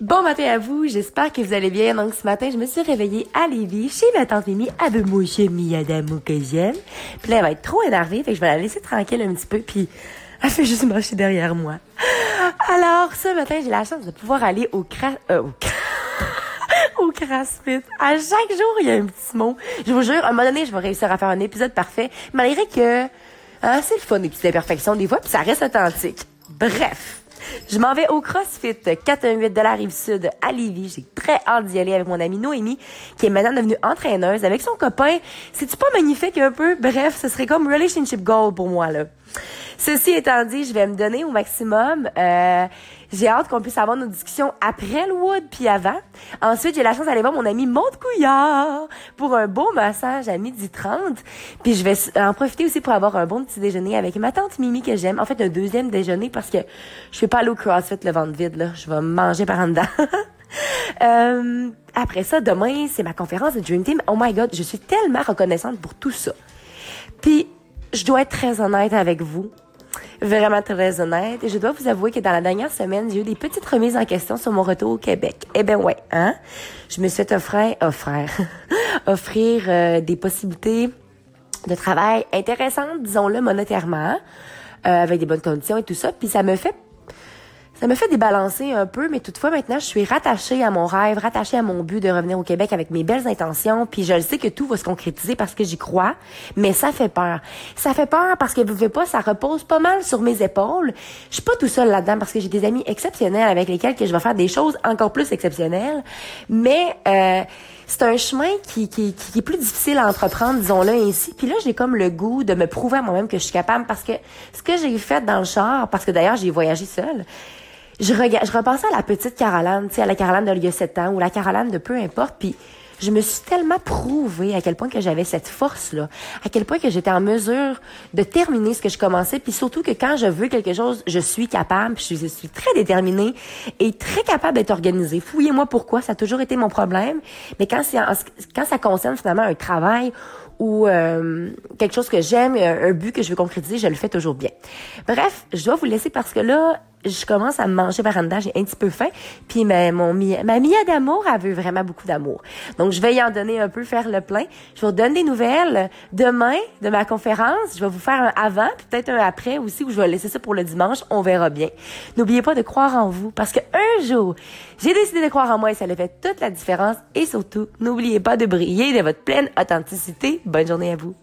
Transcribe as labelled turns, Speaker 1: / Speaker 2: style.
Speaker 1: Bon matin à vous, j'espère que vous allez bien. Donc ce matin, je me suis réveillée à Lévis, chez ma tante Mimi, avec mon chien Adamo que j'aime. Puis là, elle va être trop énervée, fait que je vais la laisser tranquille un petit peu, puis elle fait juste marcher derrière moi. Alors, ce matin, j'ai la chance de pouvoir aller au cra... Euh, au cra... au CrossFit. À chaque jour, il y a un petit mot. Je vous jure, à un moment donné, je vais réussir à faire un épisode parfait, malgré que hein, c'est le fun, des petites imperfections des fois, puis ça reste authentique. Bref. Je m'en vais au CrossFit 418 de la Rive-Sud à Lévis. J'ai très hâte d'y aller avec mon amie Noémie, qui est maintenant devenue entraîneuse avec son copain. C'est-tu pas magnifique un peu? Bref, ce serait comme relationship goal pour moi, là. Ceci étant dit, je vais me donner au maximum. Euh, j'ai hâte qu'on puisse avoir nos discussions après le Wood puis avant. Ensuite, j'ai la chance d'aller voir mon ami Couillard pour un beau massage à midi 30. Puis je vais en profiter aussi pour avoir un bon petit déjeuner avec ma tante Mimi que j'aime. En fait, un deuxième déjeuner parce que je fais pas aller au CrossFit le ventre vide, là. Je vais manger par en dedans. euh, après ça, demain, c'est ma conférence de Dream Team. Oh my God, je suis tellement reconnaissante pour tout ça. Puis, je dois être très honnête avec vous vraiment très honnête. Et je dois vous avouer que dans la dernière semaine, j'ai eu des petites remises en question sur mon retour au Québec. Eh ben ouais, hein? Je me suis fait offrir, offrir, offrir euh, des possibilités de travail intéressantes, disons-le monétairement, euh, avec des bonnes conditions et tout ça. Puis ça me fait ça me fait débalancer un peu, mais toutefois maintenant je suis rattachée à mon rêve, rattachée à mon but de revenir au Québec avec mes belles intentions, puis je le sais que tout va se concrétiser parce que j'y crois, mais ça fait peur. Ça fait peur parce que vous voulez pas, ça repose pas mal sur mes épaules. Je suis pas tout seul là-dedans parce que j'ai des amis exceptionnels avec lesquels que je vais faire des choses encore plus exceptionnelles, mais euh, c'est un chemin qui, qui, qui, est plus difficile à entreprendre, disons-le ainsi. Puis là, j'ai comme le goût de me prouver à moi-même que je suis capable parce que ce que j'ai fait dans le char, parce que d'ailleurs j'ai voyagé seule, je, regarde, repensais à la petite Caroline, tu sais, à la Caroline de il y a 7 ans ou la Caroline de peu importe, puis je me suis tellement prouvé à quel point que j'avais cette force-là, à quel point que j'étais en mesure de terminer ce que je commençais, puis surtout que quand je veux quelque chose, je suis capable, puis je suis très déterminée et très capable d'être organisée. Fouillez-moi pourquoi, ça a toujours été mon problème, mais quand, quand ça concerne finalement un travail ou euh, quelque chose que j'aime, un but que je veux concrétiser, je le fais toujours bien. Bref, je dois vous laisser parce que là, je commence à manger par en j'ai un petit peu faim, puis ma, mon, ma Mia d'amour, elle veut vraiment beaucoup d'amour. Donc, je vais y en donner un peu, faire le plein. Je vous donner des nouvelles demain de ma conférence. Je vais vous faire un avant, puis peut-être un après aussi, où je vais laisser ça pour le dimanche. On verra bien. N'oubliez pas de croire en vous, parce que un jour, j'ai décidé de croire en moi et ça a fait toute la différence. Et surtout, n'oubliez pas de briller de votre pleine authenticité. Bonne journée à vous.